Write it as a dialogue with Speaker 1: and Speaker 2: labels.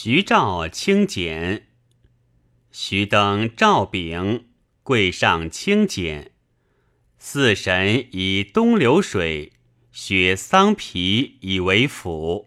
Speaker 1: 徐照清简，徐登赵炳，贵上清简。四神以东流水，雪桑皮以为辅。